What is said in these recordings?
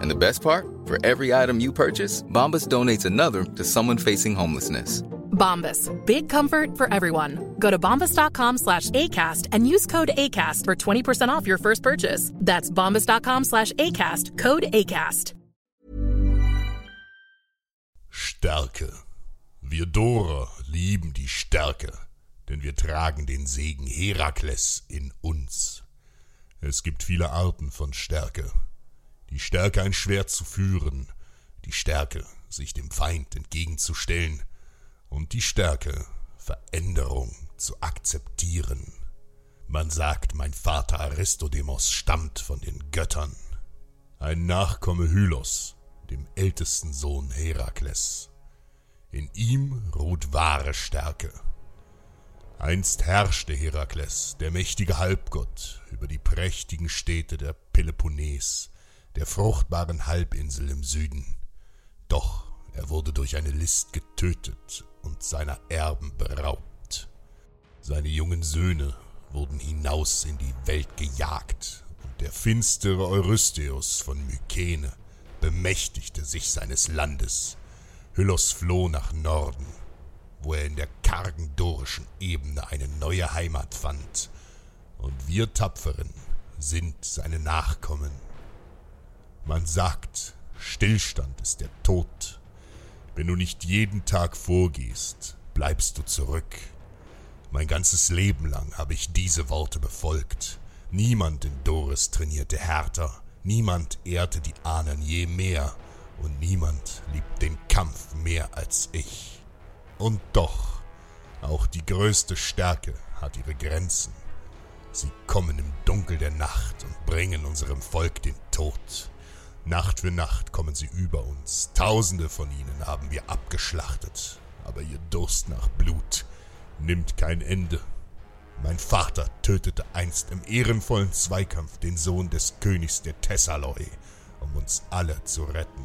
And the best part? For every item you purchase, Bombas donates another to someone facing homelessness. Bombas. Big comfort for everyone. Go to bombas.com slash ACAST and use code ACAST for 20% off your first purchase. That's bombas.com slash ACAST. Code ACAST. Stärke. Wir Dora lieben die Stärke, denn wir tragen den Segen Herakles in uns. Es gibt viele Arten von Stärke. Die Stärke, ein Schwert zu führen, die Stärke, sich dem Feind entgegenzustellen, und die Stärke, Veränderung zu akzeptieren. Man sagt, mein Vater Aristodemos stammt von den Göttern, ein Nachkomme Hylos, dem ältesten Sohn Herakles. In ihm ruht wahre Stärke. Einst herrschte Herakles, der mächtige Halbgott, über die prächtigen Städte der Peloponnes, der fruchtbaren Halbinsel im Süden. Doch er wurde durch eine List getötet und seiner Erben beraubt. Seine jungen Söhne wurden hinaus in die Welt gejagt, und der finstere Eurystheus von Mykene bemächtigte sich seines Landes. Hyllos floh nach Norden, wo er in der kargen dorischen Ebene eine neue Heimat fand, und wir Tapferen sind seine Nachkommen. Man sagt, Stillstand ist der Tod. Wenn du nicht jeden Tag vorgehst, bleibst du zurück. Mein ganzes Leben lang habe ich diese Worte befolgt. Niemand in Doris trainierte härter, niemand ehrte die Ahnen je mehr, und niemand liebt den Kampf mehr als ich. Und doch, auch die größte Stärke hat ihre Grenzen. Sie kommen im Dunkel der Nacht und bringen unserem Volk den Tod. Nacht für Nacht kommen sie über uns. Tausende von ihnen haben wir abgeschlachtet. Aber ihr Durst nach Blut nimmt kein Ende. Mein Vater tötete einst im ehrenvollen Zweikampf den Sohn des Königs der Thessaloi, um uns alle zu retten.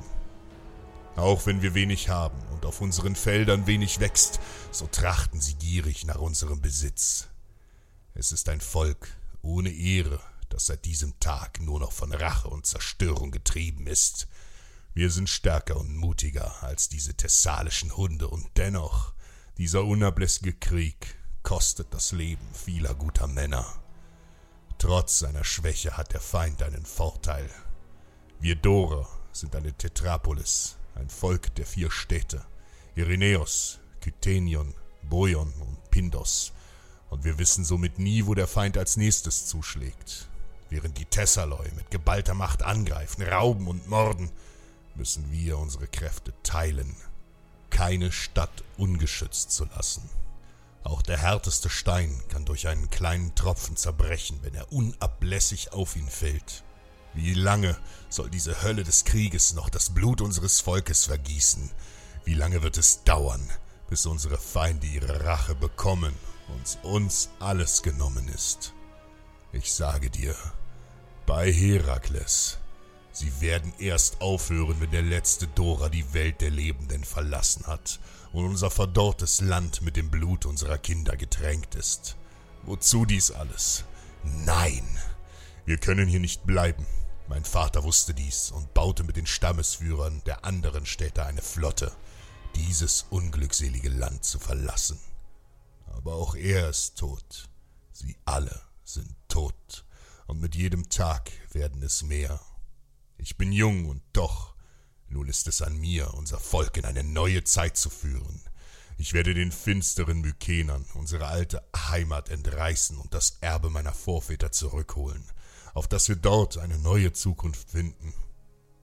Auch wenn wir wenig haben und auf unseren Feldern wenig wächst, so trachten sie gierig nach unserem Besitz. Es ist ein Volk ohne Ehre, das seit diesem Tag nur noch von Rache und Zerstörung getrieben ist. Wir sind stärker und mutiger als diese thessalischen Hunde, und dennoch, dieser unablässige Krieg kostet das Leben vieler guter Männer. Trotz seiner Schwäche hat der Feind einen Vorteil. Wir Dorer sind eine Tetrapolis, ein Volk der vier Städte, Irenäos, Kythenion, Boion und Pindos, und wir wissen somit nie, wo der Feind als nächstes zuschlägt. Während die Thessaloi mit geballter Macht angreifen, rauben und morden, müssen wir unsere Kräfte teilen, keine Stadt ungeschützt zu lassen. Auch der härteste Stein kann durch einen kleinen Tropfen zerbrechen, wenn er unablässig auf ihn fällt. Wie lange soll diese Hölle des Krieges noch das Blut unseres Volkes vergießen? Wie lange wird es dauern, bis unsere Feinde ihre Rache bekommen und uns alles genommen ist? Ich sage dir, bei Herakles, sie werden erst aufhören, wenn der letzte Dora die Welt der Lebenden verlassen hat und unser verdorrtes Land mit dem Blut unserer Kinder getränkt ist. Wozu dies alles? Nein, wir können hier nicht bleiben. Mein Vater wusste dies und baute mit den Stammesführern der anderen Städte eine Flotte, dieses unglückselige Land zu verlassen. Aber auch er ist tot. Sie alle sind tot. Und mit jedem Tag werden es mehr. Ich bin jung und doch, nun ist es an mir, unser Volk in eine neue Zeit zu führen. Ich werde den finsteren Mykenern unsere alte Heimat entreißen und das Erbe meiner Vorväter zurückholen, auf dass wir dort eine neue Zukunft finden.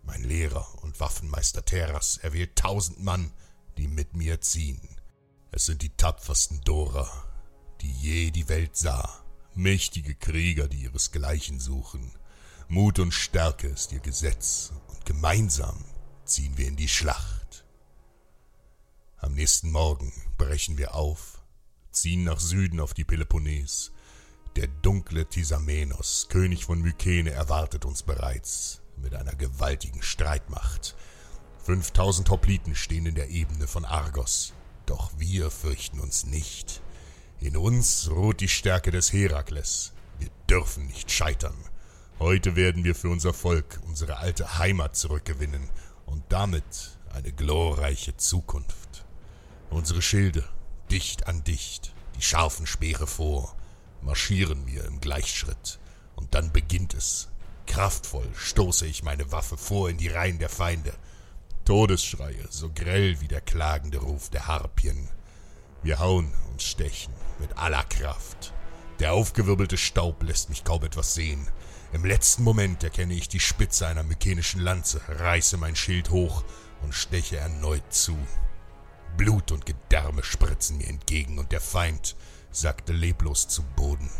Mein Lehrer und Waffenmeister Teras erwählt tausend Mann, die mit mir ziehen. Es sind die tapfersten Dora, die je die Welt sah, mächtige Krieger, die ihresgleichen suchen. Mut und Stärke ist ihr Gesetz, und gemeinsam ziehen wir in die Schlacht. Am nächsten Morgen brechen wir auf, ziehen nach Süden auf die Peloponnes. Der dunkle Tisamenos, König von Mykene, erwartet uns bereits mit einer gewaltigen Streitmacht. Fünftausend Hopliten stehen in der Ebene von Argos, doch wir fürchten uns nicht. In uns ruht die Stärke des Herakles. Wir dürfen nicht scheitern. Heute werden wir für unser Volk unsere alte Heimat zurückgewinnen und damit eine glorreiche Zukunft. Unsere Schilde, dicht an dicht, die scharfen Speere vor, marschieren wir im Gleichschritt, und dann beginnt es. Kraftvoll stoße ich meine Waffe vor in die Reihen der Feinde. Todesschreie, so grell wie der klagende Ruf der Harpien. Wir hauen und stechen mit aller Kraft. Der aufgewirbelte Staub lässt mich kaum etwas sehen. Im letzten Moment erkenne ich die Spitze einer mykenischen Lanze, reiße mein Schild hoch und steche erneut zu. Blut und Gedärme spritzen mir entgegen und der Feind sackte leblos zu Boden.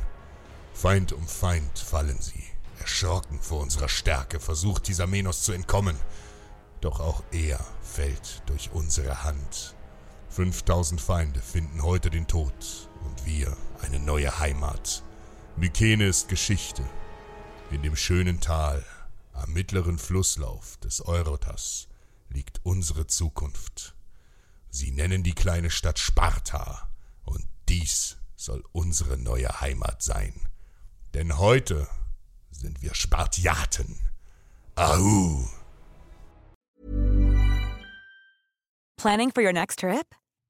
Feind um Feind fallen sie. Erschrocken vor unserer Stärke versucht dieser Menos zu entkommen. Doch auch er fällt durch unsere Hand. Fünftausend Feinde finden heute den Tod und wir eine neue Heimat. Mykene ist Geschichte. In dem schönen Tal am mittleren Flusslauf des Eurotas liegt unsere Zukunft. Sie nennen die kleine Stadt Sparta, und dies soll unsere neue Heimat sein. Denn heute sind wir Spartiaten. Ahu! Planning for your next trip?